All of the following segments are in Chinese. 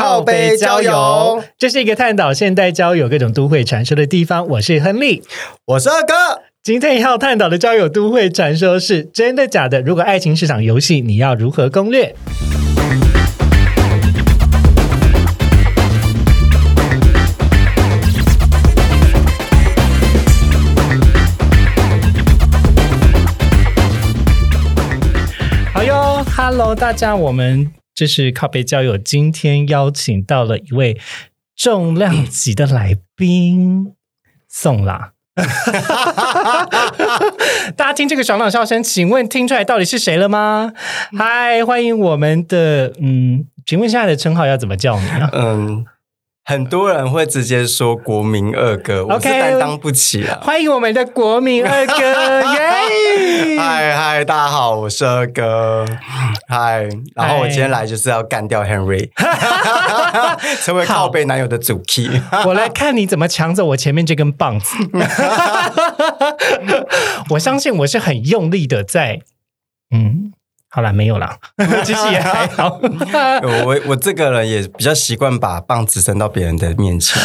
靠杯交友，这是一个探讨现代交友各种都会传说的地方。我是亨利，我是二哥。今天要探讨的交友都会传说是真的假的？如果爱情是场游戏，你要如何攻略？好哟，Hello，大家，我们这是靠背交友，今天邀请到了一位重量级的来宾，宋啦。大家听这个爽朗笑声，请问听出来到底是谁了吗？嗨，欢迎我们的嗯，请问现在的称号要怎么叫你啊？嗯，很多人会直接说国民二哥，我是 OK 担当不起啊。欢迎我们的国民二哥，耶！嗨嗨，大家好，我是二哥。嗨，然后我今天来就是要干掉 Henry，成为靠背男友的主 key。我来看你怎么抢走我前面这根棒子。我相信我是很用力的在，嗯，好啦，没有啦，其实也还好。我我这个人也比较习惯把棒子伸到别人的面前。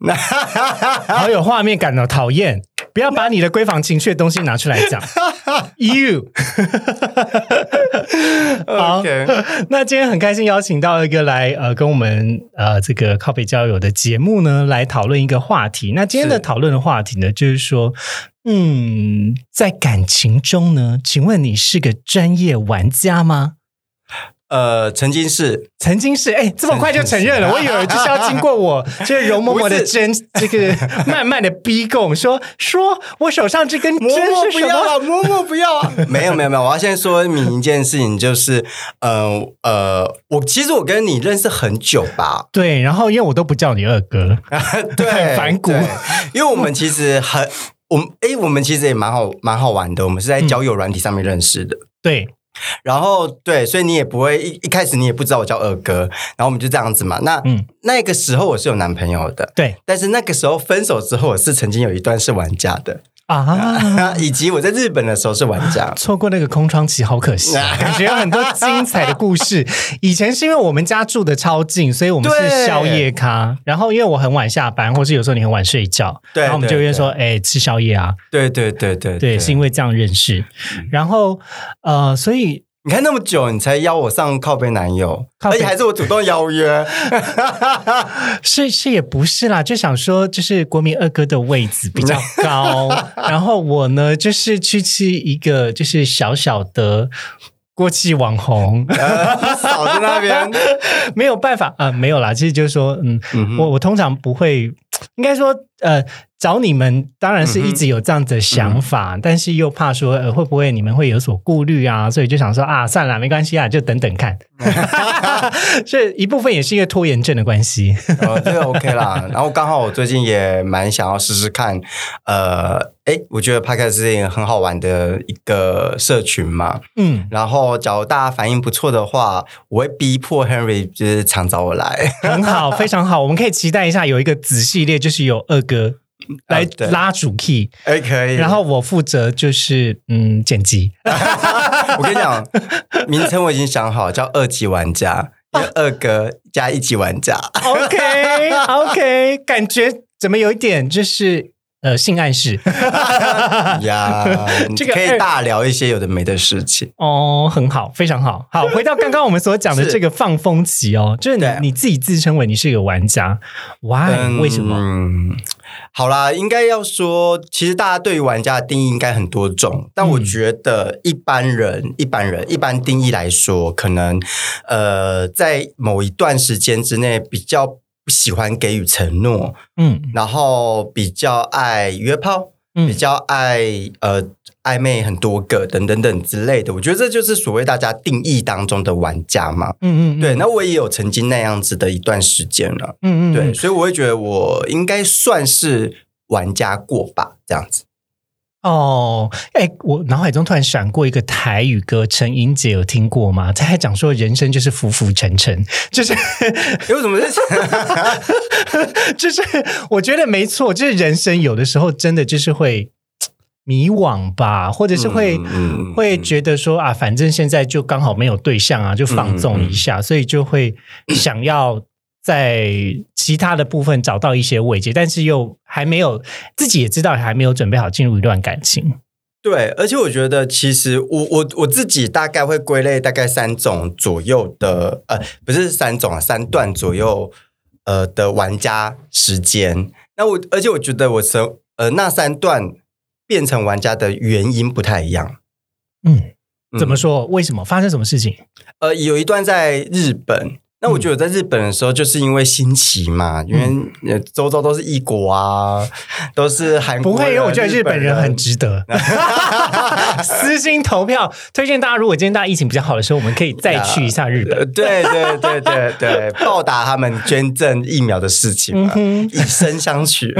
那 好有画面感哦，讨厌！不要把你的闺房情趣的东西拿出来讲。You，好那今天很开心邀请到一个来呃跟我们呃这个靠北交友的节目呢来讨论一个话题。那今天的是讨论的话题呢，就是说，嗯，在感情中呢，请问你是个专业玩家吗？呃，曾经是曾经是，哎，这么快就承认了，我以为就是要经过我这容嬷嬷的 针，这个慢慢的逼供，说说我手上这根针是什么？不要了，嬷嬷不要啊！没有没有没有，我要先说明一件事情，就是呃呃，我其实我跟你认识很久吧，对，然后因为我都不叫你二哥，对，很反骨因为我们其实很，我们诶，我们其实也蛮好蛮好玩的，我们是在交友软体上面认识的。对，然后对，所以你也不会一一开始你也不知道我叫二哥，然后我们就这样子嘛。那嗯那个时候我是有男朋友的，对但是那个时候分手之后，我是曾经有一段是玩家的，啊。以及我在日本的时候是玩家。错过那个空窗期，好可惜、啊，感觉有很多精彩的故事。以前是因为我们家住的超近，所以我们是宵夜咖。然后因为我很晚下班，或是有时候你很晚睡觉，对然后我们就约说，哎、吃宵夜啊。对对对对对，是因为这样认识。然后呃，所以你看那么久，你才邀我上靠背男友，而且还是我主动邀约。是是也不是啦，就想说，就是国民二哥的位置比较高，然后我呢，就是去吃一个就是小小的过气网红，呃少在那边，没有办法啊、没有啦，其实就是说，嗯，嗯我我通常不会，应该说，呃，找你们当然是一直有这样的想法，但是又怕说，呃，会不会你们会有所顾虑啊？所以就想说啊，算了，没关系啊，就等等看。所以一部分也是一个拖延症的关系。哦，这个 OK 啦。然后刚好我最近也蛮想要试试看，呃，哎，我觉得 Podcast 是一个很好玩的一个社群嘛。嗯，然后，假如大家反应不错的话，我会逼迫 Henry 就是常找我来。很好，非常好，我们可以期待一下有一个子系列，就是有二哥来拉主 key，、哎，可以。然后我负责就是嗯剪辑。我跟你讲，名称我已经想好，叫二级玩家，二哥加一级玩家。OK OK，感觉怎么有一点就是呃性暗示 呀，这个可以大聊一些有的没的事情。哦，很好，非常好。好，回到刚刚我们所讲的是这个放风期哦，就是你你自己自称为你是一个玩家，Why？、为什么？嗯，好啦，应该要说，其实大家对于玩家的定义应该很多种，但我觉得一般人、一般人、一般定义来说，可能呃，在某一段时间之内比较不喜欢给予承诺，嗯。然后比较爱约炮，嗯。比较爱呃暧昧很多个等等等之类的。我觉得这就是所谓大家定义当中的玩家嘛。嗯嗯，对，那我也有曾经那样子的一段时间了。嗯嗯，对，嗯所以我会觉得我应该算是玩家过吧，这样子。哦，哎，我脑海中突然闪过一个台语歌，陈英姐有听过吗？她还讲说人生就是浮浮沉沉，就是 有什么是？就是我觉得没错，就是人生有的时候真的就是会迷惘吧，或者是会、嗯嗯会觉得说啊，反正现在就刚好没有对象啊，就放纵一下，所以就会想要在其他的部分找到一些慰藉，但是又还没有自己也知道还没有准备好进入一段感情。对，而且我觉得其实我我我自己大概会归类大概三种左右的，呃，不是三种啊，三段左右呃的玩家时间。那我而且我觉得我从呃那三段变成玩家的原因不太一样。嗯，嗯怎么说？为什么发生什么事情？呃，有一段在日本。那我觉得在日本的时候，就是因为新奇嘛，因为呃周遭都是异国啊，都是韩国。不会，因为我觉得日本人很值得。私心投票，推荐大家，如果今天大家疫情比较好的时候，我们可以再去一下日呃本。对对对对对，报答他们捐赠疫苗的事情嘛，嗯以身相许。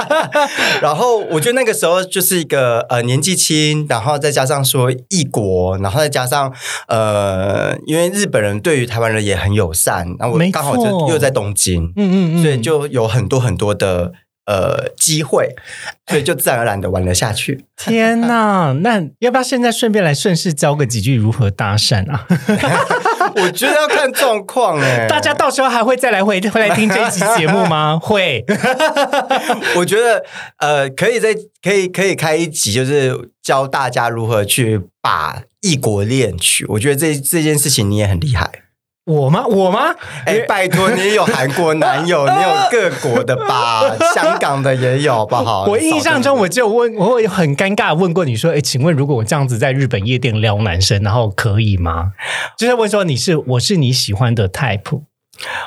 然后我觉得那个时候就是一个呃年纪轻，然后再加上说异国，然后再加上呃，因为日本人对于台湾人也很友善，然后我没刚好就又在东京，嗯嗯嗯，所以就有很多很多的呃机会，所以就自然而然的玩了下去。天哪！那要不要现在顺便来顺势教个几句如何搭讪啊？我觉得要看状况哎，大家到时候还会再来回回来听这一期节目吗？会。我觉得呃，可以在可以可以开一集，就是教大家如何去把异国恋曲。我觉得这这件事情你也很厉害。我吗？我吗？哎，拜托，你也有韩国男友，你有各国的吧？香港的也有，好不好？我印象中，我就问，我会很尴尬地问过你说：“哎，请问如果我这样子在日本夜店撩男生，然后可以吗？”就是问说你是我是你喜欢的 type。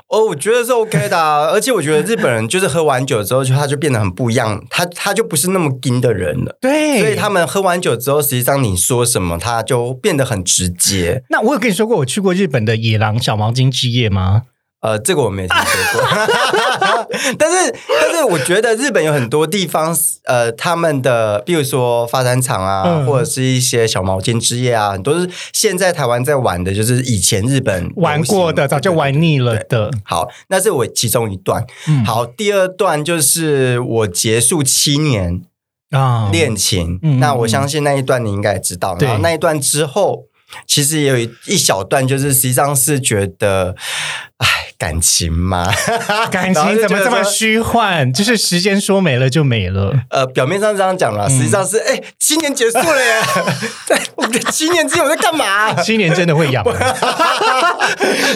哦，我觉得是 OK 的、啊，而且我觉得日本人就是喝完酒之后，就他就变得很不一样，他他就不是那么硬的人了。对，所以他们喝完酒之后，实际上你说什么，他就变得很直接。那我有跟你说过我去过日本的野狼小毛巾之夜吗？呃，这个我没听说过，但是但是我觉得日本有很多地方，呃，他们的比如说发展厂啊，嗯或者是一些小毛巾之夜啊，很多是现在台湾在玩的，就是以前日本玩过的，早就玩腻了的。好，那是我其中一段。嗯好，第二段就是我结束七年啊恋情，嗯那我相信那一段你应该也知道。对然后那一段之后，其实也有一一小段，就是实际上是觉得，哎，感情吗，感情怎么这么虚幻？就是时间说没了就没了。呃，表面上这样讲了，嗯实际上是哎、七年结束了耶！对，我的七年之前我在干嘛？七年真的会痒，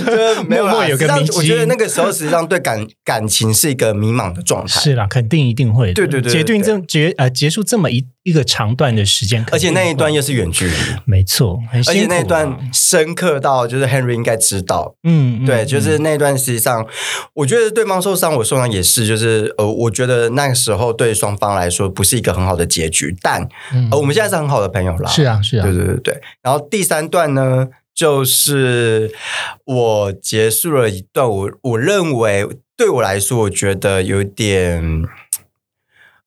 就没有啦默默有个迷津我觉得那个时候实际上对感感情是一个迷茫的状态。是啦，肯定一定会的。对对对对结定这结呃结束这么一一个长段的时间，而且那一段又是远距离，没错，很而且那一段深刻到就是 Henry 应该知道，嗯，嗯对，就嗯是那一段实际上，我觉得对方受伤，我受伤也是，就是呃，我觉得那个时候对双方来说不是一个很好的结局，但嗯呃，我们现在是很好的朋友啦，是啊是啊对，对对对。然后第三段呢，就是我结束了一段我我认为对我来说，我觉得有点。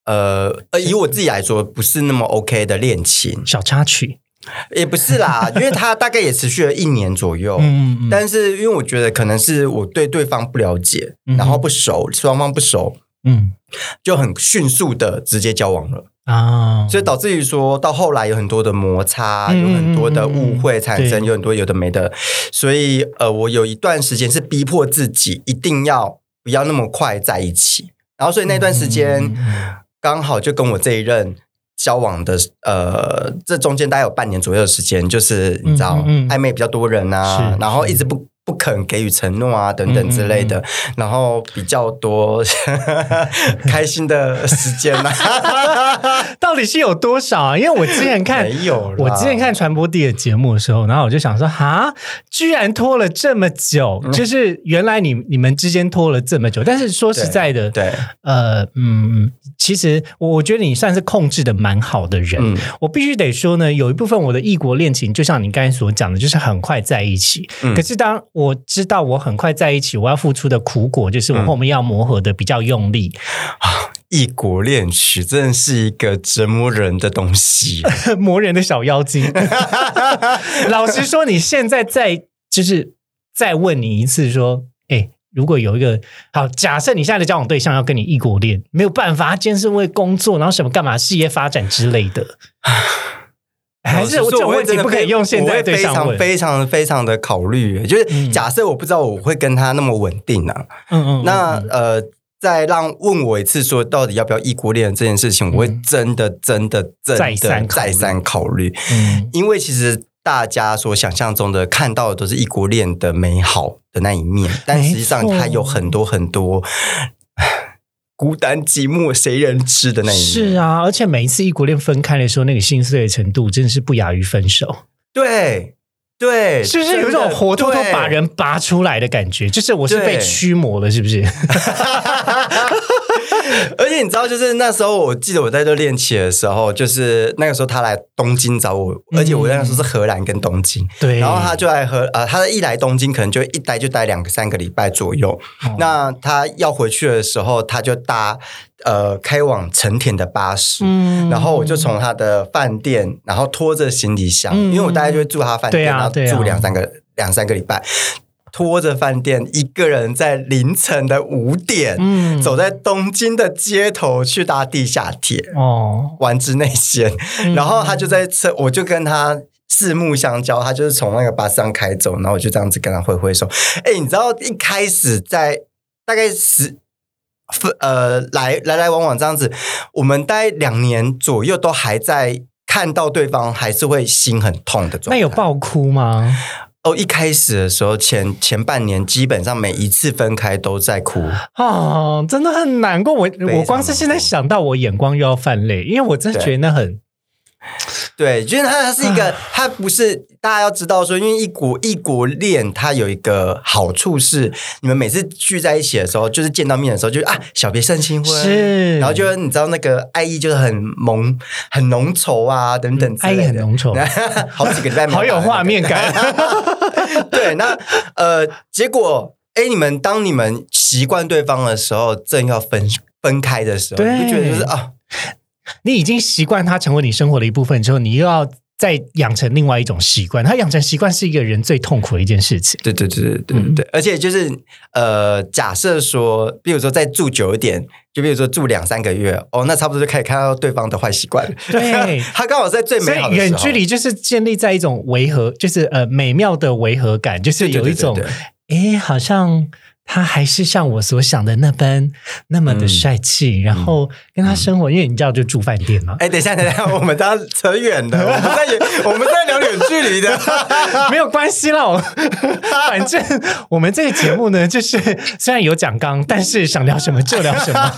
呃呃，以我自己来说，不是那么 OK 的恋情，小插曲，也不是啦，因为他大概也持续了一年左右。嗯嗯，但是因为我觉得可能是我对对方不了解，嗯然后不熟，双方不熟，嗯。就很迅速的直接交往了，啊，所以导致于说到后来有很多的摩擦，嗯有很多的误会产生，有很多有的没的，所以呃，我有一段时间是逼迫自己一定要不要那么快在一起，然后所以那段时间刚好就跟我这一任。交往的呃，这中间大概有半年左右的时间，就是你知道、嗯嗯。嗯暧昧比较多人啊，然后一直不不肯给予承诺啊等等之类的，嗯然后比较多 开心的时间啊，到底是有多少啊？因为我之前看没有我之前看传播地的节目的时候，然后我就想说，哈，居然拖了这么久，嗯。就是原来你你们之间拖了这么久。但是说实在的，对，呃，嗯，其实我我觉得你算是控制的蛮好的人。嗯我必须得说呢，有一部分我的异国恋情，就像你刚才所讲的，就是很快在一起。嗯可是当我知道我很快在一起，我要付出的苦果，就是我嗯后面要磨合的比较用力。异国恋曲真的是一个折磨人的东西。磨人的小妖精。老实说，你现在在就是再问你一次，说，哎、如果有一个好，假设你现在的交往对象要跟你异国恋，没有办法，他今天是为工作，然后什么干嘛事业发展之类的，还是我这种老实说会问题不可以用现在对象问？非常非常的考虑，就是嗯。假设我不知道我会跟他那么稳定啊，嗯嗯，那呃，再让问我一次说到底要不要异国恋这件事情，我会真的真的真再的三再三考虑，嗯。因为其实大家所想象中的看到的都是异国恋的美好的那一面，但实际上它有很多很多孤单寂寞谁人知的那一面。是啊，而且每一次异国恋分开的时候，那个心碎的程度真的是不亚于分手，对对，是不是有一种活脱脱把人拔出来的感觉？就是我是被对驱魔了，是不是？而且你知道，就是那时候，我记得我在这练琴的时候，就是那个时候他来东京找我，而且我那个时候是荷兰跟东京，对，然后他就来荷呃，他一来东京可能就一待就待两个三个礼拜左右。哦。那他要回去的时候，他就搭呃开往成田的巴士。嗯。然后我就从他的饭店，然后拖着行李箱，嗯。因为我大概就会住他饭店，然后住两三个两三个礼拜，拖着饭店一个人在凌晨的五点，嗯走在东京的街头去搭地下铁，哦，玩之内线。嗯然后他就在车，我就跟他四目相交，他就是从那个巴士上开走，然后我就这样子跟他挥挥手。哎，你知道一开始在大概十。呃，来来来往往这样子，我们大概两年左右都还在看到对方，还是会心很痛的状态。那有爆哭吗？哦，一开始的时候，前前半年基本上每一次分开都在哭。哦，真的很难过。我我光是现在想到，我眼光又要泛泪，因为我真的觉得那很对，就是它，它是一个，它不是大家要知道说，因为异国异国恋，它有一个好处是，你们每次聚在一起的时候，就是见到面的时候，就是啊，小别胜新婚，是。然后就你知道那个爱意就是很浓、很浓稠啊，等等之爱类的，意很浓稠。好几个礼拜好有画面感。对，那呃，结果哎，你们当你们习惯对方的时候，正要分分开的时候，你就觉得就是啊，你已经习惯它成为你生活的一部分之后，你又要再养成另外一种习惯。它养成习惯是一个人最痛苦的一件事情。对对对对对而且就是呃，假设说，比如说再住久一点，就比如说住两三个月，哦，那差不多就可以看到对方的坏习惯了。对 他刚好在最美好的时候远距离就是建立在一种违和，就是呃美妙的违和感，就是有一种对对对诶，好像他还是像我所想的那般那么的帅气，然后跟他生活，因为你知道就住饭店嘛，哎，等一下，等一下，我们当然扯远了，我们在远 我们在聊远距离的。没有关系啦，我 反正我们这个节目呢，就是虽然有讲纲，但是想聊什么就聊什么。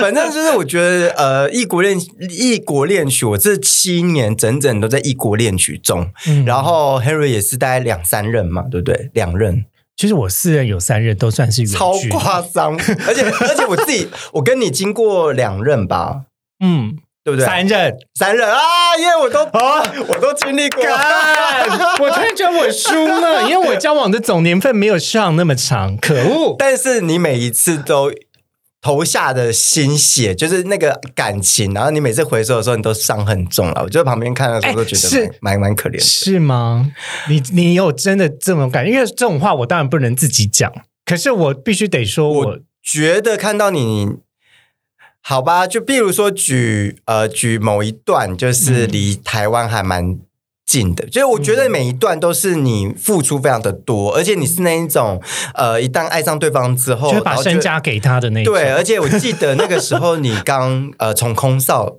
反正就是我觉得，呃，异国恋异国恋曲，我这七年整整都在异国恋曲中。嗯然后 Harry 也是大概两三任嘛，对不对？两任，其实我四任有三任都算是远超距，夸张。而且而且我自己，我跟你经过两任吧，嗯，对不对？三任。三任啊，因为我都啊我都经历过。我突然觉得我输了，因为我交往的总年份没有上那么长，可恶！但是你每一次都投下的心血，就是那个感情，然后你每次回收的时候，你都伤很重了。我就在旁边看的时候，都觉得蛮蛮蛮可怜的。是吗？你你有真的这种感觉？因为这种话我当然不能自己讲，可是我必须得说我，我觉得看到你，好吧，就比如说举呃举某一段，就是离台湾还蛮近的，就是我觉得每一段都是你付出非常的多，而且你是那一种呃，一旦爱上对方之后，就把身家给他的那。对，而且我记得那个时候你刚呃从空少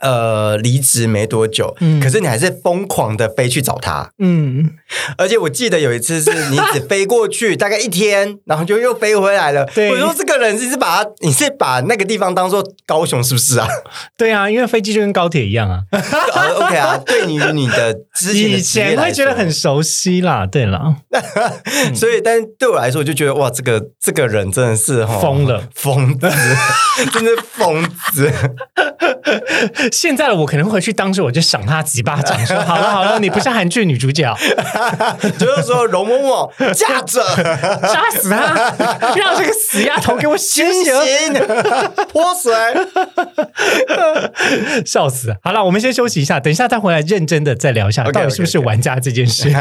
呃离职没多久，嗯可是你还是疯狂的飞去找他，嗯，而且我记得有一次是你只飞过去大概一天，然后就又飞回来了。对我说这个人是把他，你是把那个地方当做高雄是不是啊？对啊，因为飞机就跟高铁一样啊，呃 OK 啊，对于你的之前的以前会觉得很熟悉啦。对啦，所以，但是对我来说，我就觉得哇，这个这个人真的是疯了疯子，真的疯子。现在的我可能回去当时我就赏他几巴掌，说好了好了，你不是韩剧女主角，就是说容嬷嬷驾着 杀死他，让这个死丫头给我醒清醒，醒泼水。笑死！好了，我们先休息一下，等一下再回来认真的再聊一下到底是不是玩家这件事。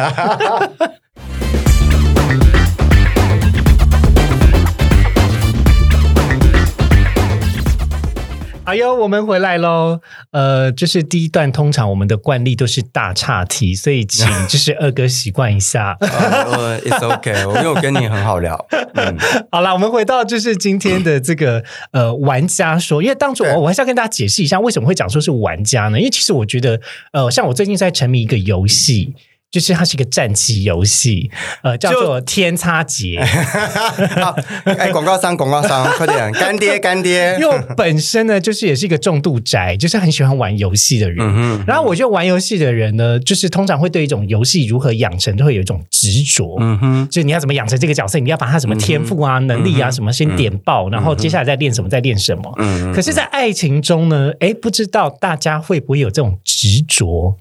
哎呦，我们回来喽！呃，就是第一段，通常我们的惯例都是大岔题，所以请 就是二哥习惯一下。呃，It's OK，我因为我跟你很好聊。嗯，好啦，我们回到就是今天的这个呃玩家说，因为当初我我还是要跟大家解释一下为什么会讲说是玩家呢？因为其实我觉得呃，像我最近在沉迷一个游戏。就是它是一个战棋游戏，呃，叫做《天差劫》。好，哎，广告商，广告商，快点，干爹，干爹因。为我本身呢，就是也是一个重度宅，就是很喜欢玩游戏的人。嗯哼，然后我觉得玩游戏的人呢，就是通常会对一种游戏如何养成，都会有一种执着。嗯哼，就是你要怎么养成这个角色，你要把他什么天赋啊、能力啊什么先点爆，然后接下来再练什么，再练什么。嗯可是，在爱情中呢，哎，不知道大家会不会有这种执着？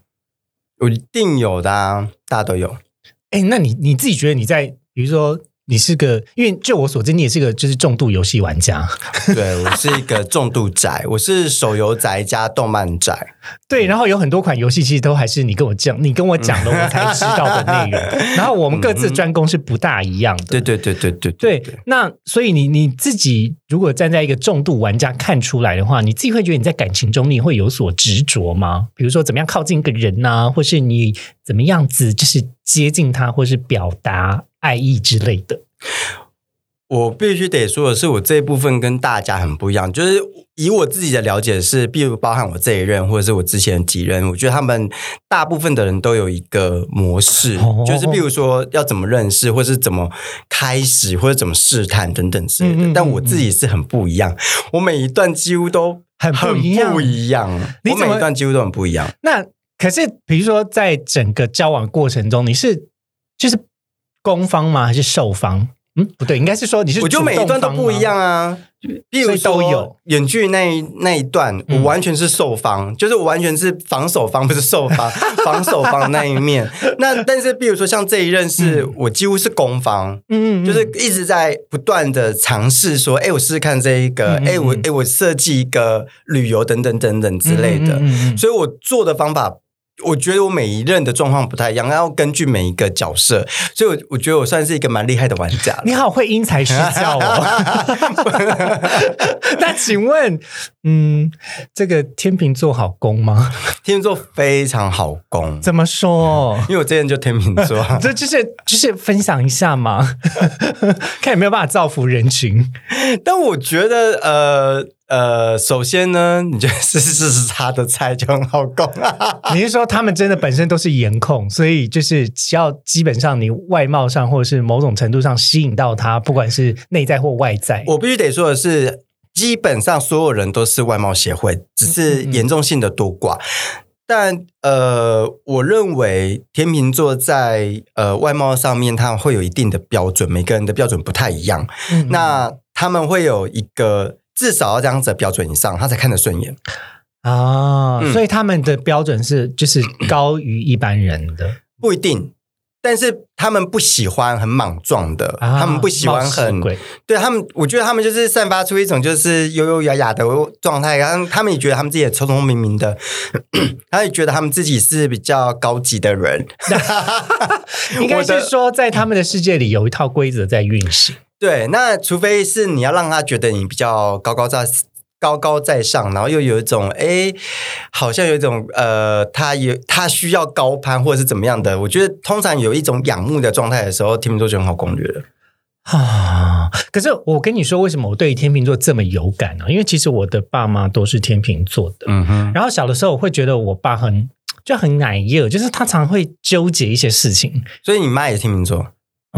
我一定有的啊，大家都有。哎，那你你自己觉得你在，比如说你是个，因为就我所知，你也是个就是重度游戏玩家，对我是一个重度宅，我是手游宅加动漫宅。对，然后有很多款游戏其实都还是你跟我讲，你跟我讲的，我才知道的内容，然后我们各自专攻是不大一样的。对对对对对对，那所以你你自己如果站在一个重度玩家看出来的话，你自己会觉得你在感情中你会有所执着吗？比如说怎么样靠近一个人呐、或是你怎么样子就是接近他，或是表达爱意之类的。我必须得说的是，我这一部分跟大家很不一样，就是以我自己的了解是，比如包含我这一任或者是我之前的几任，我觉得他们大部分的人都有一个模式，哦就是比如说要怎么认识，或是怎么开始，或者怎么试探等等之类的。嗯嗯嗯但我自己是很不一样，我每一段几乎都很不一样不一样我每一段几乎都很不一样。那可是比如说在整个交往过程中，你是就是攻方吗？还是受方？嗯，不对，应该是说你是我觉得每一段都不一样啊。比如都有说远距离那一那一段，嗯我完全是受方，就是我完全是防守方，不是受方，防守方那一面。那但是比如说像这一任是、我几乎是攻方。嗯，嗯，嗯就是一直在不断的尝试说，哎，我试试看这一个，哎，我嗯哎，我设计一个旅游等等等等之类的所以我做的方法，我觉得我每一任的状况不太一样，要根据每一个角色，所以我我觉得我算是一个蛮厉害的玩家。你好会因材施教哦。那请问，嗯，这个天秤座好攻吗？天秤座非常好攻，怎么说？因为我之前就天秤座，这就是就是分享一下嘛，看有没有办法造福人群。但我觉得呃呃，首先呢，你就 是是是他的菜就很好攻啊。你是说他们真的本身都是颜控，所以就是只要基本上你外貌上或者是某种程度上吸引到他，不管是内在或外在，我必须得说的是，基本上所有人都是外貌协会，只是严重性的多寡。但呃，我认为天秤座在呃外貌上面，他会有一定的标准，每个人的标准不太一样。嗯那他们会有一个至少要这样子的标准以上，他才看得顺眼。啊，嗯所以他们的标准是就是高于一般人的。不一定，但是他们不喜欢很莽撞的，啊他们不喜欢很对他们，我觉得他们就是散发出一种就是优优雅雅的状态，然后他们也觉得他们自己也聪聪明明的，他也觉得他们自己是比较高级的人。应该是说，在他们的世界里有一套规则在运行。对，那除非是你要让他觉得你比较高高在高高在上，然后又有一种哎，好像有一种呃，他有他需要高攀或者是怎么样的。我觉得通常有一种仰慕的状态的时候，天秤座就很好攻略了。啊！可是我跟你说，为什么我对天秤座这么有感呢、因为其实我的爸妈都是天秤座的，嗯哼，然后小的时候我会觉得我爸很就很奶热，就是他常会纠结一些事情。所以你妈也是天秤座。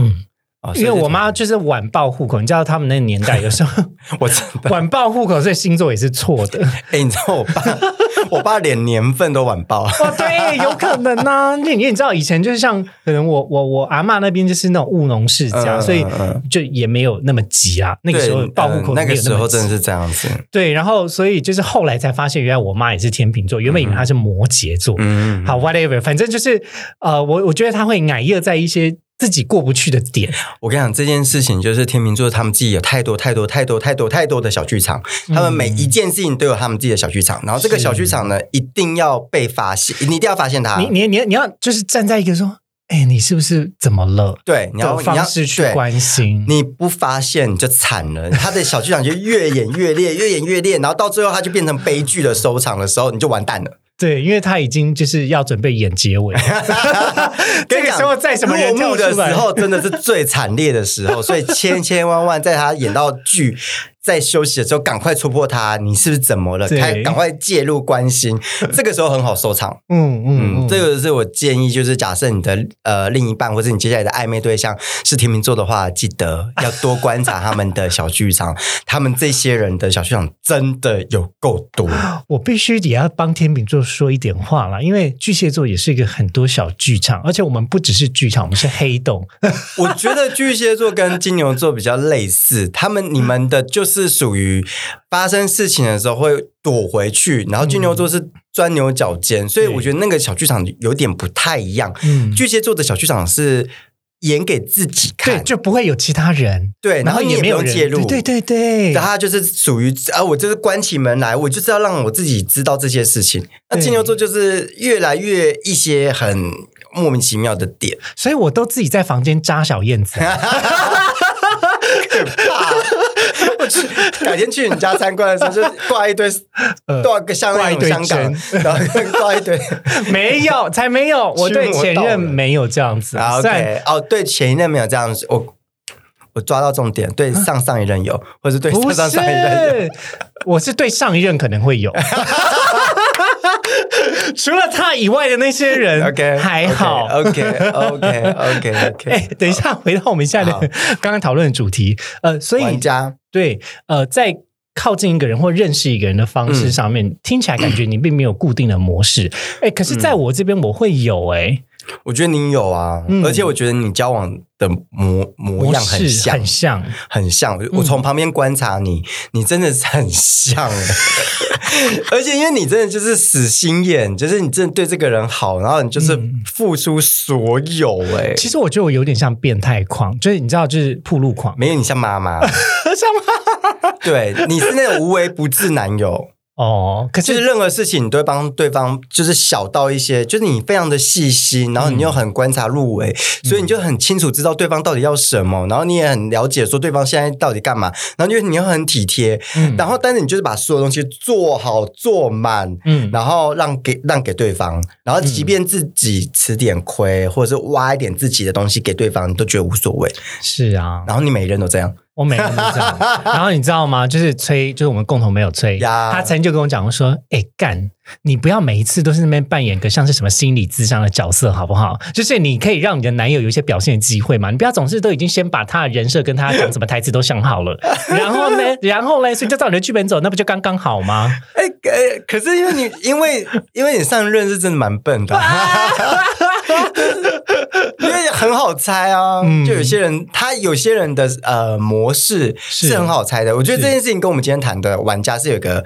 嗯，哦因为我妈就是晚报户口，你知道他们那个年代有时候 我晚报户口，所以星座也是错的。哎、你知道我爸，我爸连年份都晚报。哦，对，有可能呢、你你也知道，以前就是像可能我我我阿嬷那边就是那种务农世家，嗯所以就也没有那么急啊。那个时候对报户口嗯那个时候真的是是这样子。对，然后所以就是后来才发现，原来我妈也是天秤座，原本以为她是摩羯座。嗯，好，whatever，反正就是呃，我我觉得她会矮热在一些自己过不去的点。我跟你讲，这件事情就是天秤座他们自己有太多太多太多太多太多的小剧场，他们每一件事情都有他们自己的小剧场，然后这个小剧场呢，一定要被发现，你一定要发现它。你你你你要就是站在一个说，哎，你是不是怎么了？对，你要你要方式去对关心。你不发现你就惨了，他的小剧场就越演越烈，越演越烈，然后到最后他就变成悲剧的收场的时候，你就完蛋了。对，因为他已经就是要准备演结尾，这个时候在什么落幕的时候，真的是最惨烈的时候，所以千千万万在他演到剧。在休息的时候，赶快戳破他，你是不是怎么了？对开，赶快介入关心，这个时候很好收场。嗯嗯嗯，嗯，这个是我建议，就是假设你的呃另一半 或者你接下来的暧昧对象是天秤座的话，记得要多观察他们的小剧场，他们这些人的小剧场真的有够多。我必须也要帮天秤座说一点话啦，因为巨蟹座也是一个很多小剧场，而且我们不只是剧场，我们是黑洞。我觉得巨蟹座跟金牛座比较类似，他们你们的就是属于发生事情的时候会躲回去，然后金牛座是钻牛角尖，所以我觉得那个小剧场有点不太一样。嗯，巨蟹座的小剧场是演给自己对，看，就不会有其他人，对，然后你也没有介入，对对然后他就是属于啊，我就是关起门来，我就是要让我自己知道这些事情。那金牛座就是越来越一些很莫名其妙的点，所以我都自己在房间扎小燕子。去 改天去你家参观的时候，就挂一堆，挂个像那挂一堆种香港，然后挂一堆。没有，才没有，我对前任没有这样子。，OK，哦，对前一任没有这样子，我我抓到重点，对上上一任有，或者对不上上上一任有。是，我是对上一任可能会有。除了他以外的那些人 OK，还好。OK，OK，OK，OK，OK。哎，等一下，回到我们现在好的刚刚讨论的主题，呃，所以玩家对，呃，在靠近一个人或认识一个人的方式上面，听起来感觉你并没有固定的模式。哎，可是在我这边我会有哎、我觉得你有啊，嗯而且我觉得你交往的模模模样很像，很像。很像。我从旁边观察你，你真的是很像欸，而且因为你真的就是死心眼，就是你真的对这个人好，然后你就是嗯付出所有、哎、其实我觉得我有点像变态狂，就是你知道，就是铺路狂，没有你像妈妈，像吗？对，你是那种无微不至男友。哦，可就是是任何事情你都会帮对方，就是小到一些，就是你非常的细心，然后你又很观察入微，所以你就很清楚知道对方到底要什么，然后你也很了解说对方现在到底干嘛，然后就你又很体贴，嗯。然后但是你就是把所有东西做好做满。嗯，然后让给让给对方，然后即便自己吃点亏，或者是挖一点自己的东西给对方，你都觉得无所谓。是啊，然后你每一任都这样，我每个人都这样。然后你知道吗？就是崔，就是我们共同没有崔，呀他曾经就跟我讲过说：“哎、干，你不要每一次都是那边扮演个像是什么心理智商的角色，好不好？就是你可以让你的男友有一些表现的机会嘛，你不要总是都已经先把他的人设跟他讲什么台词都想好了，然后呢，然后呢，所以就照你的剧本走，那不就刚刚好吗？哎、哎，可是因为你因为因为你上任是真的蛮笨的，因为很好猜啊。嗯就有些人他有些人的呃模式是是很好猜的。我觉得这件事情跟我们今天谈的玩家是有个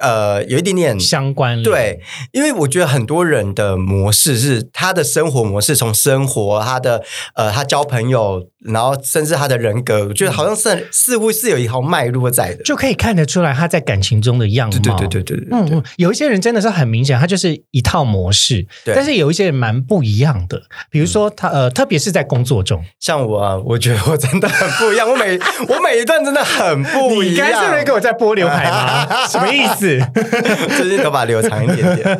呃有一点点相关对，因为我觉得很多人的模式是他的生活模式，从生活他的呃他交朋友，然后甚至他的人格，我觉得好像是、似乎是有一条脉络在的。就可以看得出来他在感情中的样貌。对对对对对嗯，有一些人真的是很明显，他就是一套模式，对但是有一些人蛮不一样的，比如说他呃，特别是在工作中，像我啊，我觉得我真的很不一样，我每 我每一段真的很不一你样。刚才是不是给我在拨刘海吗？什么意思？就是头发留长一点点。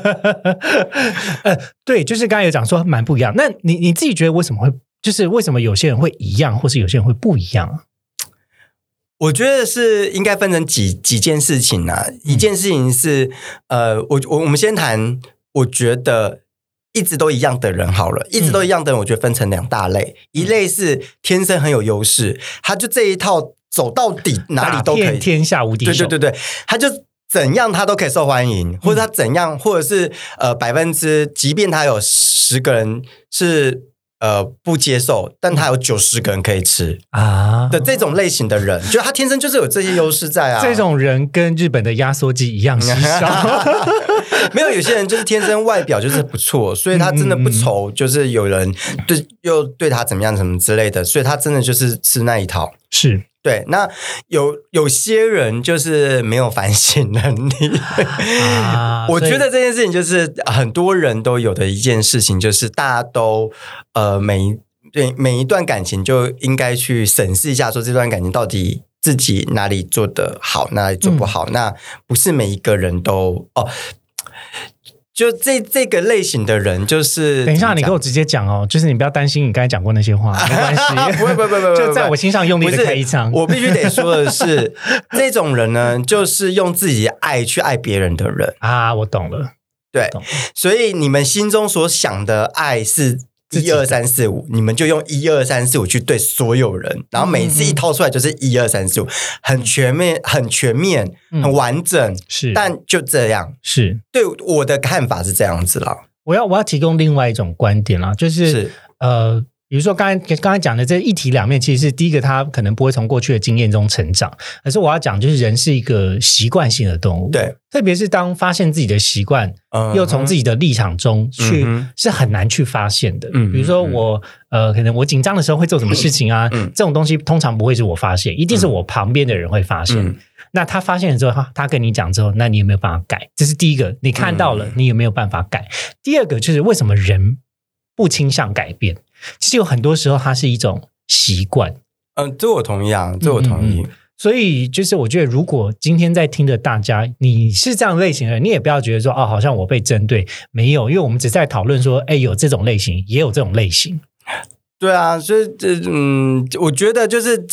呃，对，就是刚才有讲说蛮不一样。那你你自己觉得为什么会，就是为什么有些人会一样，或是有些人会不一样啊？我觉得是应该分成几几件事情啊。一件事情是，呃，我我我们先谈，我觉得一直都一样的人好了，一直都一样的人，我觉得分成两大类，一类是天生很有优势，他就这一套走到底哪里都可以。天下无敌手。对对对对，他就怎样他都可以受欢迎，或者他怎样，或者是呃百分之，即便他有十个人是呃不接受，但他有九十个人可以吃啊的这种类型的人，就他天生就是有这些优势在啊。这种人跟日本的压缩机一样稀少。没有有些人就是天生外表就是不错，所以他真的不愁，就是有人对又对他怎么样什么之类的，所以他真的就是吃那一套。是对，那有有些人就是没有反省能力。啊 我觉得这件事情就是很多人都有的一件事情，就是大家都呃每一对每一段感情就应该去审视一下，说这段感情到底自己哪里做得好，哪里做不好。那不是每一个人都哦。就这这个类型的人，就是等一下，你怎么讲？给我直接讲哦，就是你不要担心你刚才讲过那些话，没关系，不会不会不会不会 就在我心上用力的开一枪。我必须得说的是，这种人呢，就是用自己的爱去爱别人的人。啊，我懂了，对，所以你们心中所想的爱是一二三四五，你们就用一二三四五去对所有人，然后每次一掏出来就是一二三四五，很全面、很全面、嗯。很完整。是，但就这样，是。对我的看法是这样子啦。我要我要提供另外一种观点啦，就是是。呃，比如说刚才刚才讲的这一体两面，其实是第一个，他可能不会从过去的经验中成长，可是我要讲，就是人是一个习惯性的动物，，对，特别是当发现自己的习惯，嗯又从自己的立场中去、嗯是很难去发现的。嗯比如说我呃，可能我紧张的时候会做什么事情啊，嗯这种东西通常不会是我发现，一定是我旁边的人会发现。嗯那他发现了之后，他他跟你讲之后，那你有没有办法改？这是第一个，你看到了，嗯你有没有办法改？第二个就是为什么人不倾向改变？其实有很多时候它是一种习惯。嗯，这我同意啊，这我同意。所以，就是我觉得，如果今天在听的大家，你是这样类型的人，你也不要觉得说，哦，好像我被针对，没有，因为我们只是在讨论说，哎，有这种类型，也有这种类型，对啊，所以这嗯，我觉得就是。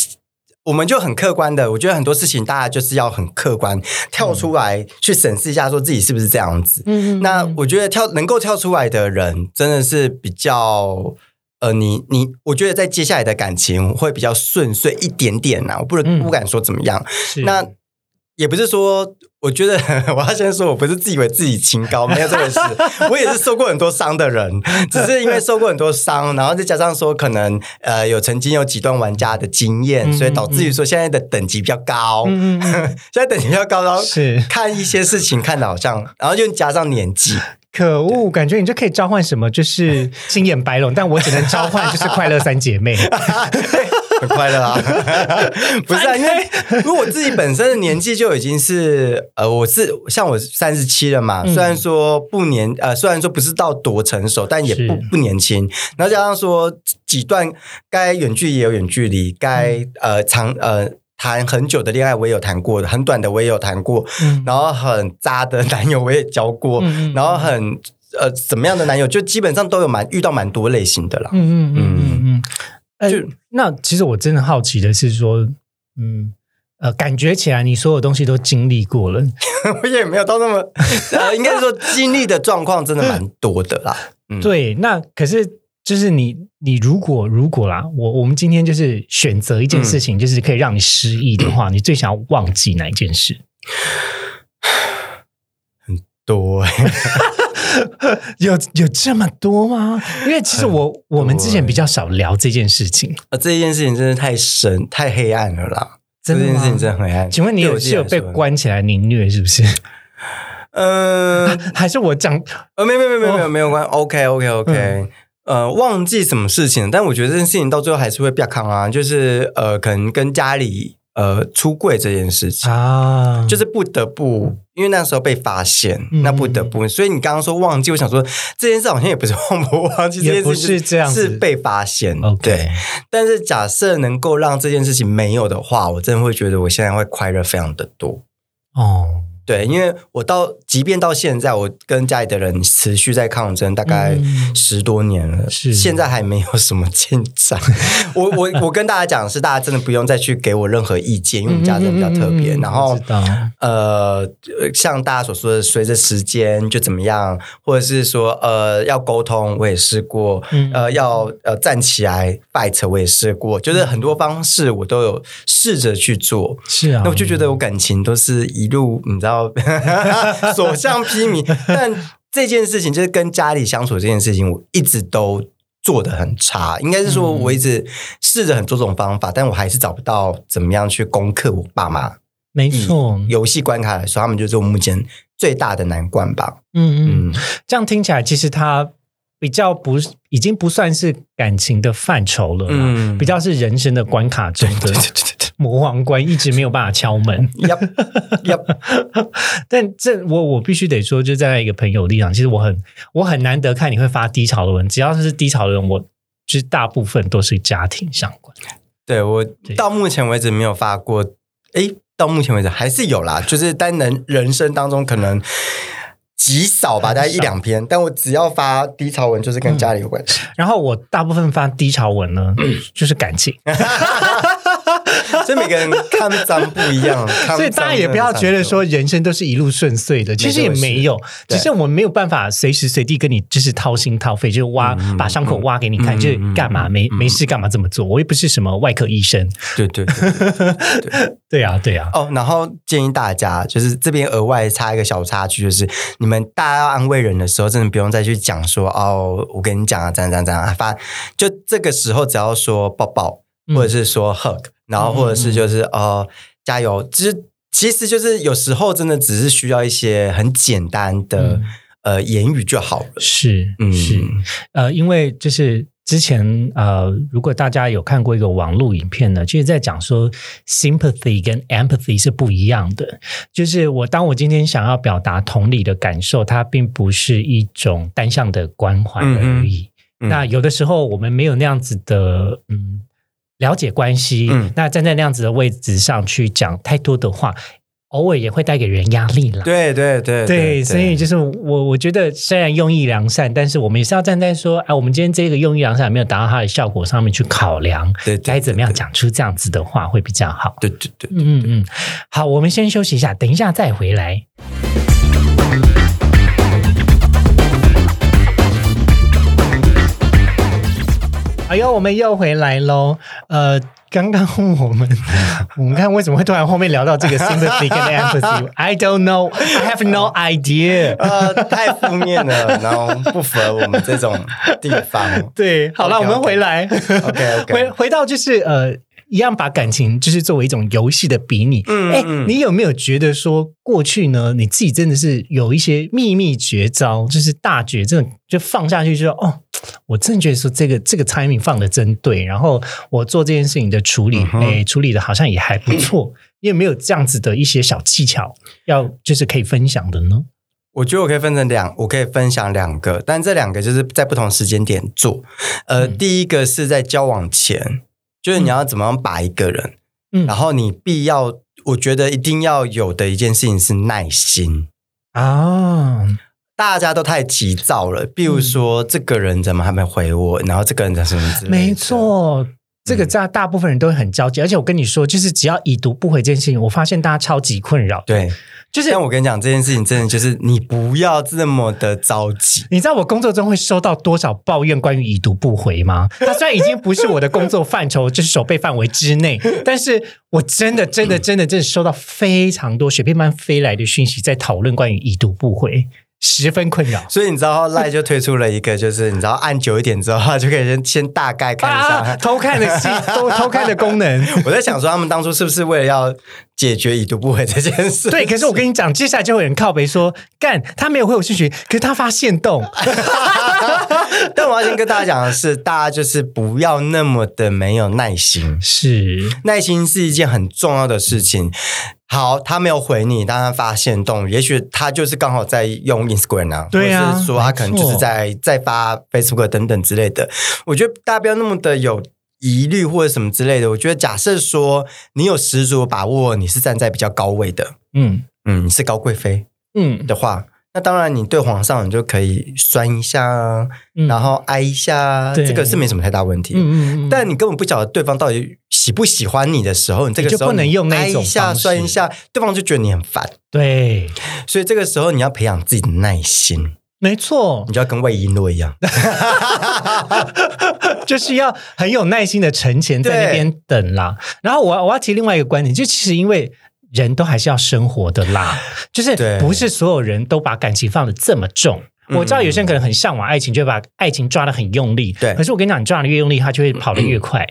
我们就很客观的，我觉得很多事情大家就是要很客观跳出来去审视一下，说自己是不是这样子。嗯那我觉得跳能够跳出来的人，真的是比较呃，你你，我觉得在接下来的感情会比较顺遂一点点呐、我不能嗯不敢说怎么样。那也不是说，我觉得 我要先说，我不是自以为自己清高，没有这回事。我也是受过很多伤的人，只是因为受过很多伤，然后再加上说可能呃有曾经有几段玩家的经验，嗯所以导致于说现在的等级比较高。现在等级比较高，然后是看一些事情看的好像，然后又加上年纪，可恶，感觉你就可以召唤什么，就是 青眼白龙，但我只能召唤就是快乐三姐妹。很快乐啊！不是啊，因为因为我自己本身的年纪就已经是呃，我是像我三十七了嘛，嗯虽然说不年呃，虽然说不是到多成熟，但也不不年轻。然后加上说几段该远距离也有远距离，该嗯呃长呃。谈很久的恋爱我也有谈过，很短的我也有谈过，嗯然后很渣的男友我也交过，然后很呃怎么样的男友，就基本上都有蛮遇到蛮多类型的啦。嗯嗯嗯嗯嗯。呃就，那其实我真的好奇的是说，嗯呃，感觉起来你所有东西都经历过了，我也没有到那么，呃，应该说经历的状况真的蛮多的啦。嗯，对，那可是就是你，你如果如果啦，我我们今天就是选择一件事情，就是可以让你失忆的话，你最想要忘记哪一件事？很多 有有这么多吗？因为其实我我们之前比较少聊这件事情，啊，这件事情真的太深、太黑暗了啦。真的这件事情真的很黑暗。请问你有是有被？关起来凌虐是不是？嗯，还是我讲呃，没有没有没有没有没哦有没有关。OK OK OK。呃，忘记什么事情，但我觉得这件事情到最后还是会比较康啊，就是呃，可能跟家里呃出柜这件事情，啊，就是不得不，因为那时候被发现，嗯那不得不。所以你刚刚说忘记，我想说这件事好像也不是 忘不忘记，这件事也不是这样是被发现。对，但是假设能够让这件事情没有的话，我真的会觉得我现在会快乐非常的多。哦，对，因为我到即便到现在，我跟家里的人持续在抗争，大概十多年了，是。现在还没有什么进展。我我我跟大家讲的是，大家真的不用再去给我任何意见，因为我们家人比较特别。嗯嗯嗯然后呃，像大家所说的，随着时间就怎么样，或者是说呃要沟通，我也试过，嗯。呃要呃站起来 fight，我也试过，就是很多方式我都有试着去做。是啊，那我就觉得我感情都是一路你知道 所向披靡，但这件事情就是跟家里相处这件事情，我一直都做的很差。应该是说我一直试着很多种方法，但我还是找不到怎么样去攻克我爸妈。没错，游戏关卡来说，他们就是我目前最大的难关吧。嗯嗯，嗯，这样听起来，其实它比较不是，已经不算是感情的范畴了，嗯比较是人生的关卡中的魔王关，一直没有办法敲门。对，要 要但这我我必须得说，就站在一个朋友立场，其实我很我很难得看你会发低潮的文，只要是低潮的人，我就是大部分都是家庭相关。对我到目前为止没有发过，诶，到目前为止还是有啦，就是单人人生当中可能。极少吧，大概一两篇，但我只要发低潮文，就是跟家里有关系。然后我大部分发低潮文呢，就是感情，所以每个人看章不一样，所以大家也不要觉得说人生都是一路顺遂的，其实也没有，对只是我们没有办法随时随地跟你就是掏心掏肺，就是挖嗯把伤口挖给你看，嗯就是干嘛没嗯没事干嘛这么做？我又不是什么外科医生，对对对对 对啊对啊，哦，然后建议大家，就是这边额外插一个小插曲，就是你们大家要安慰人的时候，真的不用再去讲说哦，我跟你讲啊，怎样怎样怎样啊，反就这个时候只要说抱抱，嗯或者是说 hug，、然后或者是就是呃加油，其实其实就是有时候真的只是需要一些很简单的、嗯呃言语就好了。是嗯是，呃，因为就是之前呃，如果大家有看过一个网络影片呢，就是在讲说 sympathy 跟 empathy 是不一样的。就是我当我今天想要表达同理的感受，它并不是一种单向的关怀而已。嗯那有的时候我们没有那样子的嗯了解关系，嗯那站在那样子的位置上去讲太多的话，偶尔也会带给人压力啦。对对对对，所以就是我我觉得虽然用意良善，但是我们也是要站在说，哎，我们今天这个用意良善有没有达到它的效果上面去考量，对对该怎么样讲出这样子的话会比较好。对对对，嗯嗯嗯，好，我们先休息一下，等一下再回来。哎呦，我们又回来喽。呃，刚刚我们 我们看为什么会突然后面聊到这个 sympathy 跟 empathy？I don't know, I have no idea。呃，太负面了，然后不符合我们这种地方。对，好了，我们回来 OK，OK 回回到就是呃。一样把感情就是作为一种游戏的比拟，哎、嗯嗯你有没有觉得说过去呢，你自己真的是有一些秘密绝招，就是大绝，这种就放下去就说哦，我真的觉得说这个这个 timing 放的真对，然后我做这件事情的处理，哎、嗯哼处理的好像也还不错。你有没有这样子的一些小技巧，要就是可以分享的呢？我觉得我可以分成两，我可以分享两个，但这两个就是在不同时间点做。呃，嗯第一个是在交往前，就是你要怎么样把一个人，嗯然后你必要，我觉得一定要有的一件事情是耐心。啊，大家都太急躁了，比如说、这个人怎么还没回我，然后这个人怎么怎么之类的。没错。这嗯个大大部分人都会很焦急，而且我跟你说，就是只要已读不回这件事情，我发现大家超级困扰。对，就是但我跟你讲，这件事情真的就是你不要这么的着急。你知道我工作中会收到多少抱怨关于已读不回吗？它虽然已经不是我的工作范畴，就是手背范围之内，但是我真的、真的、真的、真的收到非常多雪片般飞来的讯息，在讨论关于已读不回，十分困扰。所以你知道赖就推出了一个，就是你知道按久一点之后，他就可以先先大概看一下。啊，偷看的系偷偷看的功能。我在想说，他们当初是不是为了要解决已读不回这件事？对，可是我跟你讲，接下来就会有人靠北说，干他没有回我讯息，可是他发现动。但我要先跟大家讲的是，大家就是不要那么的没有耐心。是，耐心是一件很重要的事情。好，他没有回你，但他发现动，也许他就是刚好在用 Instagram 啊，对啊或者是说他可能就是在在发 Facebook 等等之类的。我觉得大家不要那么的有疑虑或者什么之类的。我觉得假设说你有十足把握，你是站在比较高位的，嗯，嗯，你是高贵妃，嗯。的话，那当然你对皇上你就可以酸一下啊，嗯。然后哀一下啊，对。这个是没什么太大问题。嗯嗯嗯，但你根本不晓得对方到底喜不喜欢你的时候，你这个时候你就不能用那种哀一下、方式。酸一下，对方就觉得你很烦。对，所以这个时候你要培养自己的耐心，没错你，就要跟魏璎珞一样。就是要很有耐心的沉潜在那边等啦。然后我我要提另外一个观点，就其实因为。人都还是要生活的啦，就是不是所有人都把感情放的这么重。嗯我知道有些人可能很向往爱情，就会把爱情抓的很用力。对可是我跟你讲，你抓的越用力，它就会跑得越快。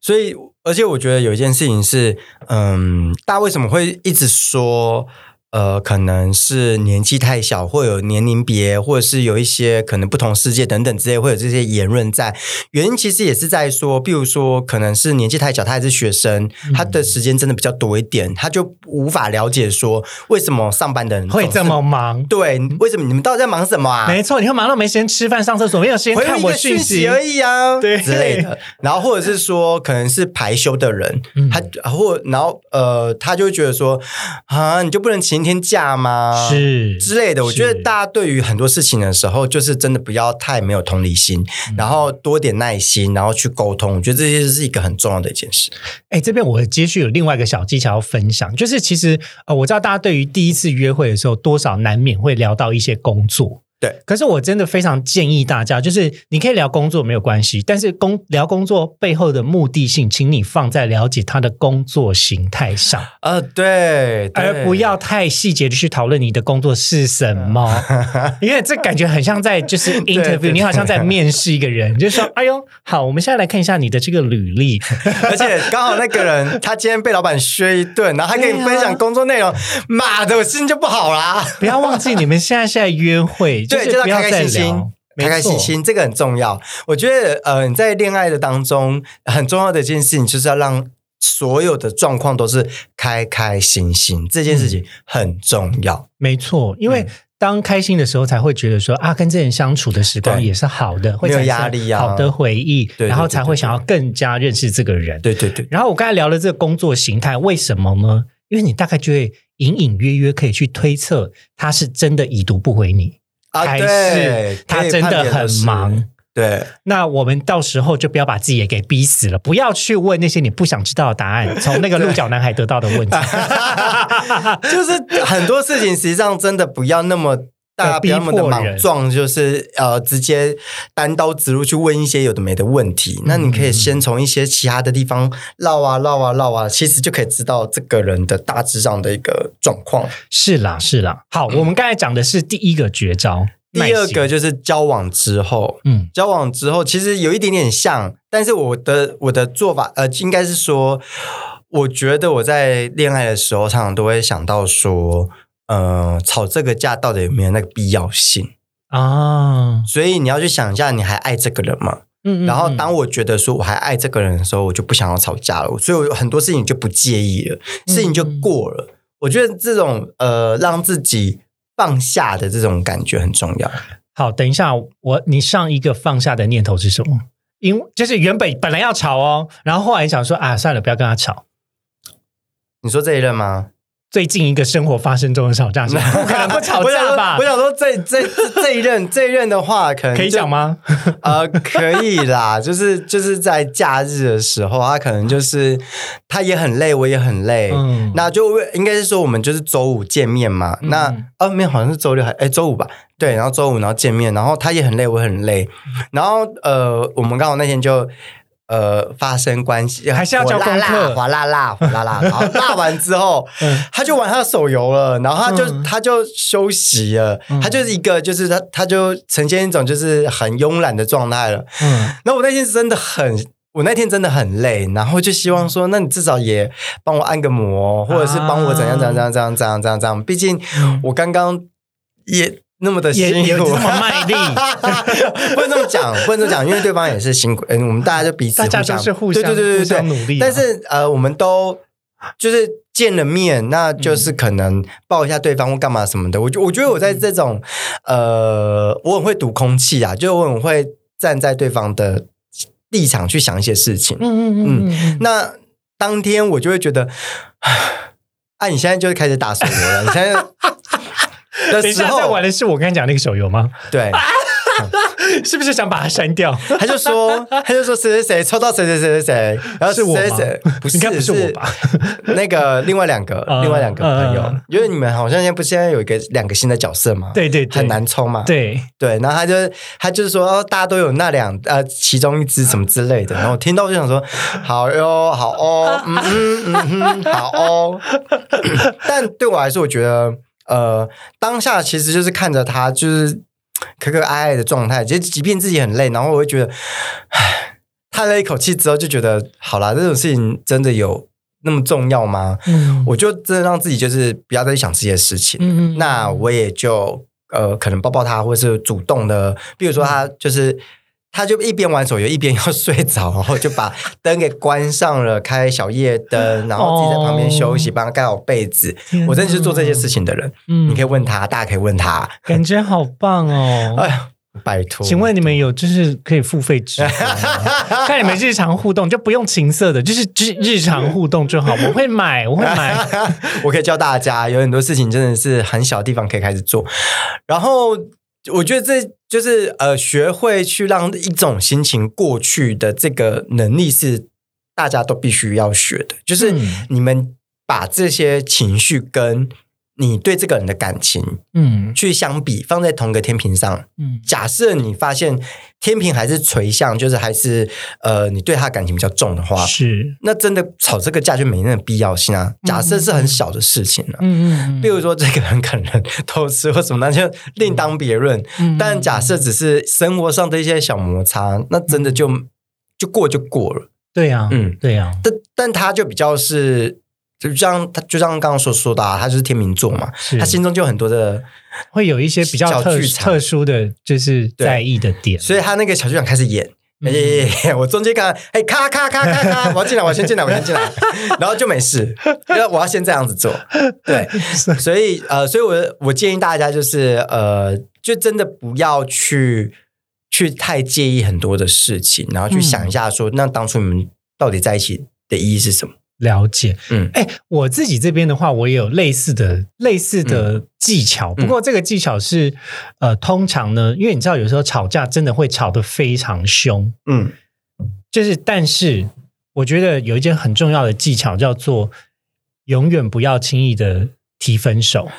所以，而且我觉得有一件事情是，嗯，大家为什么会一直说？呃，可能是年纪太小，或有年龄别，或者是有一些可能不同世界等等之类，会有这些言论在。原因其实也是在说，比如说，可能是年纪太小，他还是学生，他的时间真的比较多一点，他就无法了解说为什么上班的人会这么忙？对？为什么你们到底在忙什么啊？没错，你会忙到没时间吃饭、上厕所，没有时间看我个讯息息而已啊，对之类的。然后或者是说，可能是排休的人，嗯他或然后呃，他就会觉得说啊，你就不能请一天假吗？是之类的。我觉得大家对于很多事情的时候，就是真的不要太没有同理心，嗯然后多点耐心，然后去沟通。我觉得这些是一个很重要的一件事。哎，这边我接续有另外一个小技巧要分享，就是其实呃，我知道大家对于第一次约会的时候，多少难免会聊到一些工作。对，可是我真的非常建议大家，就是你可以聊工作没有关系，但是工聊工作背后的目的性，请你放在了解他的工作形态上，呃，对，对。而不要太细节的去讨论你的工作是什么，因为这感觉很像在就是 interview，你好像在面试一个人，你就说，哎呦，好，我们现在来看一下你的这个履历，而且刚好那个人他今天被老板削一顿，然后还跟你分享工作内容，妈的，我心情就不好啦。不要忘记你们现在是在约会，对，是就要开开心心。开开心。心，这个很重要。我觉得，呃，你在恋爱的当中，很重要的一件事情，就是要让所有的状况都是开开心心，这件事嗯情很重要。没错，因为嗯当开心的时候，才会觉得说啊，跟这人相处的时光也是好的，会有压力啊好的回忆，对然后才会想要更加认识这个人。对对对，然后我刚才聊了这个工作形态，为什么呢？因为你大概就会隐隐约约可以去推测，他是真的已读不回你，啊，还是，他真的很忙。对，那我们到时候就不要把自己也给逼死了，不要去问那些你不想知道的答案，从那个鹿角男孩得到的问题。就是很多事情，实际上真的不要那么。大家不要那么的莽撞，就是呃，直接单刀直入去问一些有的没的问题。那你可以先从一些其他的地方绕啊绕啊绕啊，其实就可以知道这个人的大致上的一个状况。是啦，是啦。好，我们刚才讲的是第一个绝招，第二个就是交往之后，嗯交往之后其实有一点点像，但是我的我的做法呃，应该是说，我觉得我在恋爱的时候，常常都会想到说，呃，吵这个架到底有没有那个必要性？啊，所以你要去想一下，你还爱这个人吗？嗯然后嗯当我觉得说我还爱这个人的时候，我就不想要吵架了，所以我很多事情就不介意了，事情就过了。我觉得这种呃，让自己放下的这种感觉很重要。好，等一下，我你上一个放下的念头是什么？因就是原本本来要吵哦，然后后来想说啊，算了，不要跟他吵。你说这一任吗？最近一个生活发生中的吵架是吧不 可能不吵架吧我？想说这这这这一任这一任的话，可能可以讲？吗？呃，可以啦，就是就是在假日的时候，他可能就是他也很累，我也很累，嗯那就为应该是说我们就是周五见面嘛，嗯那哦没有，好像是周六还哎周五吧，对，然后周五然后见面，然后他也很累，我也很累，然后呃我们刚好那天就。呃，发生关系还是要交功课哗啦啦，哗啦啦，然后 辣完之后，嗯他就玩他的手游了，然后他就、嗯他就休息了，嗯他就是一个就是他他就呈现一种就是很慵懒的状态了。嗯那我那天真的很，我那天真的很累，然后就希望说，那你至少也帮我按个摩，或者是帮我怎样怎样怎样怎样怎样怎样。毕竟我刚刚也那么的辛苦，也也这么卖力 不能这么讲，不能这么讲，因为对方也是辛苦，嗯，我们大家就彼此大家相都是互相对对对对对努力啊但是呃，我们都。就是见了面，那就是可能抱一下对方或干嘛什么的。我觉我觉得我在这种呃，我很会读空气啊，就我很会站在对方的立场去想一些事情。嗯嗯嗯嗯，那当天我就会觉得，啊，你现在就是开始打手游了，你现在 的时等一下，在候，玩的是我刚才讲那个手游吗？对，是不是想把它删掉？他就说，他就说谁谁谁抽到谁谁谁谁谁，然后是我吗谁谁不是应该不是我吧？那个另外两个，嗯另外两个朋友嗯，因为你们好像现在不是现在有一个两个新的角色嘛，对对对很难抽嘛，对，对，然后他就他就是说，哦大家都有那两呃其中一只什么之类的，然后我听到我就想说，好哟，好哦，嗯嗯嗯哼，好哦。但对我来说，我觉得呃，当下其实就是看着他就是可可爱爱的状态，其实即便自己很累，然后我会觉得，唉，叹了一口气之后，就觉得好啦，这种事情真的有那么重要吗？嗯我就真的让自己就是不要再想这些事情。嗯嗯那我也就呃，可能抱抱他，或是主动的，比如说他就是。他就一边玩手游一边要睡着，然后就把灯给关上了，开小夜灯，然后自己在旁边休息，帮他盖好被子。我真的是做这些事情的人。嗯你可以问他，大家可以问他。感觉好棒哦。哎呀，拜托，请问你们有就是可以付费 看你们日常互动就不用情色的，就是就是日常互动就好。我会买，我会买。我可以教大家，有很多事情真的是很小的地方可以开始做。然后我觉得这就是呃，学会去让一种心情过去的这个能力是大家都必须要学的。就是嗯你们把这些情绪跟你对这个人的感情嗯去相比，放在同个天平上。嗯假设你发现天平还是垂向，就是还是呃，你对他感情比较重的话，是那真的吵这个架就没那个必要性啊。假设是很小的事情啊，嗯嗯比如说这个人可能偷吃或什么，那就另当别论。嗯但假设只是生活上的一些小摩擦，那真的就就过就过了。对呀，嗯对呀，但但他就比较是。就像他，就像刚刚所说的、啊，他就是天秤座嘛，他心中就有很多的，会有一些比较特特殊的就是在意的点。所以他那个小剧场开始演。嗯哎、我中间看，哎，咔咔咔咔咔，我要进来，我先进来，我先进来，然后就没事，因为我要先这样子做，对，所以呃，所以我我建议大家就是呃，就真的不要去去太介意很多的事情，然后去想一下说，那当初你们到底在一起的意义是什么？了解，嗯。哎，我自己这边的话，我也有类似的类似的技巧，嗯。不过这个技巧是呃，通常呢，因为你知道有时候吵架真的会吵得非常凶，嗯。就是但是我觉得有一件很重要的技巧叫做永远不要轻易的提分手。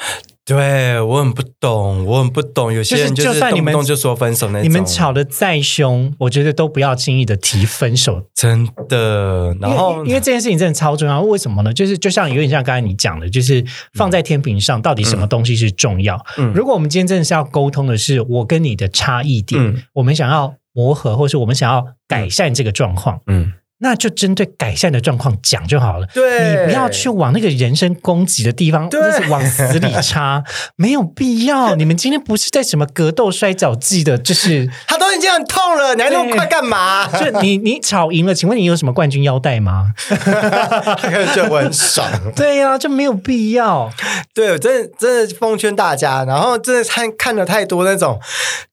对我很不懂，我很不懂，有些人就是就算你们动不动就说分手那种，你们吵得再凶，我觉得都不要轻易的提分手。真的，然后因为这件事情真的超重要，为什么呢？就是就像有点像刚才你讲的，就是放在天平上，到底什么东西是重要？嗯如果我们今天真的是要沟通的是我跟你的差异点，嗯。我们想要磨合，或是我们想要改善这个状况，嗯，那就针对改善的状况讲就好了。对你不要去往那个人身攻击的地方，对就是往死里插，没有必要。你们今天不是在什么格斗摔跤季的，就是 他都已经很痛了，你还那么快干嘛？就你你吵赢了，请问你有什么冠军腰带吗？他可能觉得我很爽。对呀、就没有必要。对，我真的真的奉劝大家，然后真的看看了太多那种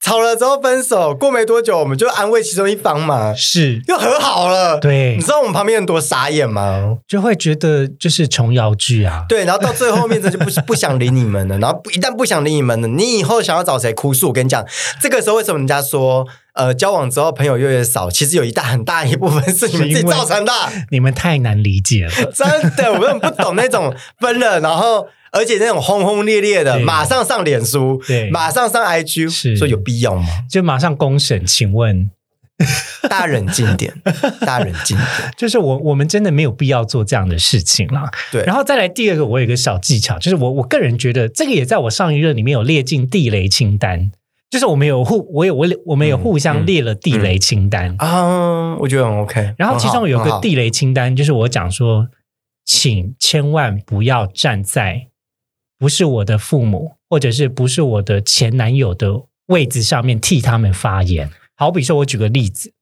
吵了之后分手，过没多久我们就安慰其中一方嘛，是，又和好了。对你知道我们旁边人多傻眼吗？就会觉得就是琼瑶剧啊。对，然后到最后面，这就不 不想理你们了。然后一旦不想理你们了，你以后想要找谁哭诉？我跟你讲，这个时候为什么人家说，呃，交往之后朋友越来越少？其实有一大很大一部分是你们自己造成的。你们太难理解了。真的，我根本不懂那种 分了，然后而且那种轰轰烈烈的，对马上上脸书，对马上上 IG，是说有必要吗？就马上公审，请问，大家冷静点，大家冷静点。就是我我们真的没有必要做这样的事情啦。对，然后再来第二个，我有一个小技巧，就是我我个人觉得这个也在我上一任里面有列进地雷清单，就是我们有互我有我我们有互相列了地雷清单，啊，我觉得很 OK。然后其中有个地雷清单，就是我讲说，请千万不要站在不是我的父母或者是不是我的前男友的位置上面替他们发言。好比说，我举个例子，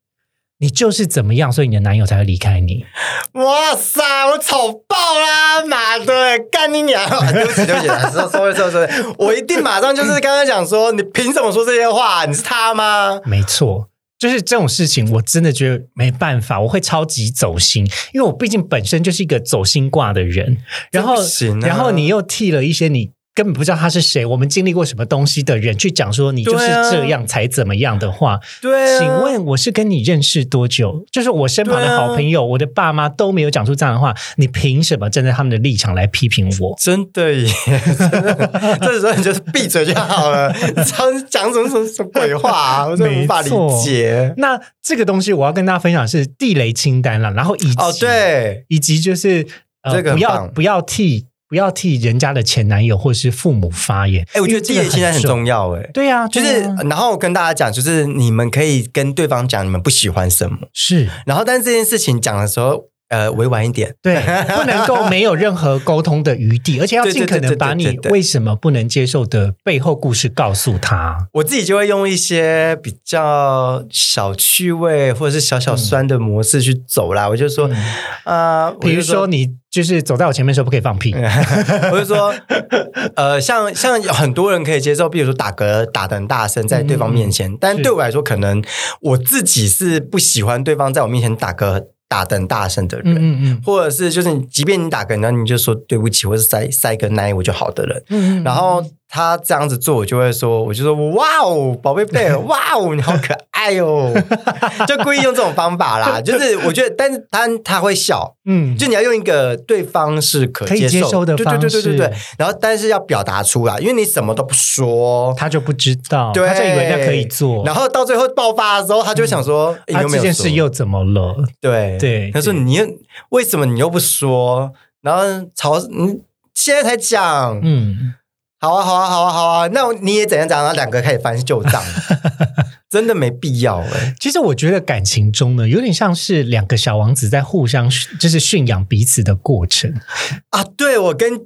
你就是怎么样，所以你的男友才会离开你。哇塞，我丑爆啦！妈的，干你娘！对不起，对不起，说说说说，我一定马上就是刚刚讲说，你凭什么说这些话？你是他吗？没错，就是这种事情，我真的觉得没办法，我会超级走心，因为我毕竟本身就是一个走心挂的人。然后，然后你又替了一些你根本不知道他是谁，我们经历过什么东西的人去讲说你就是这样才怎么样的话，对啊请问我是跟你认识多久？就是我身旁的好朋友，我的爸妈都没有讲出这样的话，你凭什么站在他们的立场来批评我？真的耶，这时候你就是闭嘴就好了，讲讲什么什么什么鬼话啊，我真的无法理解。那这个东西我要跟大家分享是地雷清单了，然后以及哦，对，以及就是呃，这个不要不要替不要替人家的前男友或是父母发言。哎，我觉得这个现在很。重要，哎，对啊，就是啊，然后跟大家讲，就是你们可以跟对方讲你们不喜欢什么，是然后但是这件事情讲的时候，呃，委婉一点，对，不能够没有任何沟通的余地，而且要尽可能把你为什么不能接受的背后故事告诉他。我自己就会用一些比较小趣味或者是小小酸的模式去走啦。我就说，啊、我就嗯比如说，你就是走在我前面的时候不可以放屁，我就说，呃，像像有很多人可以接受，比如说打嗝打的很大声在对方面前，但对我来说，可能我自己是不喜欢对方在我面前打嗝打等大声的人。嗯嗯嗯或者是就是你，即便你打嗝，然后你就说对不起，或是塞塞个奶我就好的人，然后他这样子做，我就会说，我就说哇哦，宝贝贝尔，哇哦，你好可爱哦，就故意用这种方法啦。就是我觉得，但是他他会笑，嗯，就你要用一个对方是可接受接受的对对对对对对。然后，但是要表达出来，因为你什么都不说，他就不知道，对，他就以为那可以做，然后到最后爆发的时候，他就想说，你有没有说件事又怎么了？对。对对他说你又为什么你又不说？然后吵，你现在才讲，嗯，好啊，好啊，好啊，好啊，那你也怎样怎样，然后两个开始翻旧账，真的没必要哎、其实我觉得感情中呢，有点像是两个小王子在互相就是驯养彼此的过程。啊！对，我跟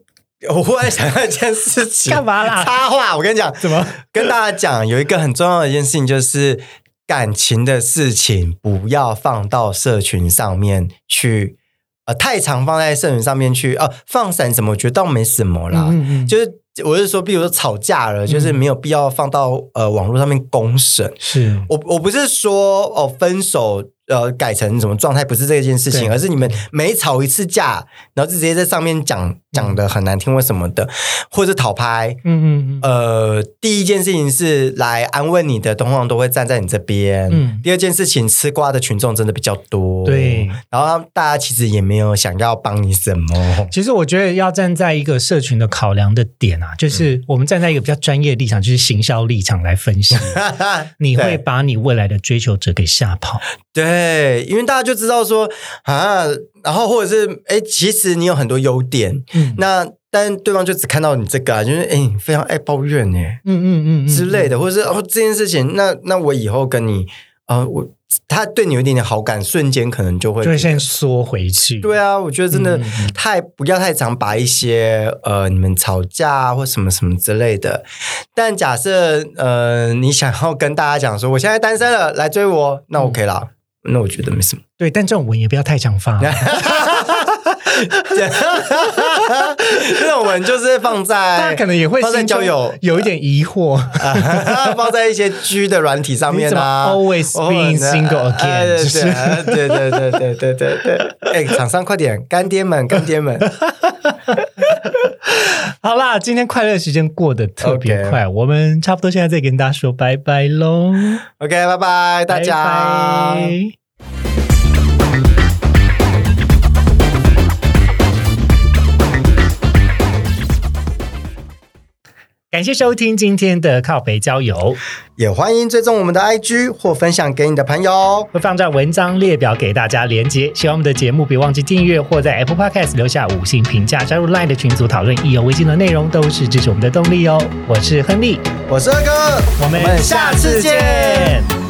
我忽然想到一件事情，干嘛啦插话，我跟你讲，怎么？跟大家讲，有一个很重要的一件事情，就是感情的事情不要放到社群上面去，呃，太常放在社群上面去，呃，放闪什么，我觉得倒没什么啦，嗯嗯，就是。我是说，比如说吵架了，就是没有必要放到呃网络上面公审。是我我不是说哦分手呃改成什么状态，不是这件事情，而是你们每吵一次架，然后就直接在上面讲讲的很难听或什么的，或者是讨拍。嗯嗯嗯，呃，第一件事情是来安慰你的，通常都会站在你这边。嗯第二件事情，吃瓜的群众真的比较多。对，然后大家其实也没有想要帮你什么。其实我觉得要站在一个社群的考量的点啊，就是我们站在一个比较专业的立场，就是行销立场来分析，你会把你未来的追求者给吓跑。对，因为大家就知道说啊，然后或者是哎，其实你有很多优点，嗯那但对方就只看到你这个啊，就是哎，你非常爱抱怨哎嗯嗯嗯嗯之类的，或者是哦这件事情，那那我以后跟你啊、呃我他对你有一点点好感，瞬间可能就会就会先缩回去。对啊，我觉得真的太不要太常把一些呃你们吵架啊或什么什么之类的。但假设呃你想要跟大家讲说我现在单身了，来追我，那 OK 啦，那我觉得没什么。对，但这种文也不要太常发。这种文就是放大在家可能也会放在交友有一点疑惑。啊 放在一些 G 的软体上面啊。always being single 哎 again？对就是对对对对对对对，哎，厂商快点，干爹们，干爹们，好啦，今天快乐时间过得特别快我们差不多现在再跟大家说拜拜喽，OK，拜拜，大家。感谢收听今天的靠北郊游，也欢迎追踪我们的 IG 或分享给你的朋友哦。会放在文章列表给大家连接。喜欢我们的节目，别忘记订阅或在 Apple Podcast 留下五星评价，加入 Line 的群组讨论意犹未尽的内容，都是支持我们的动力哦。我是亨利，我是二哥，我们下次见。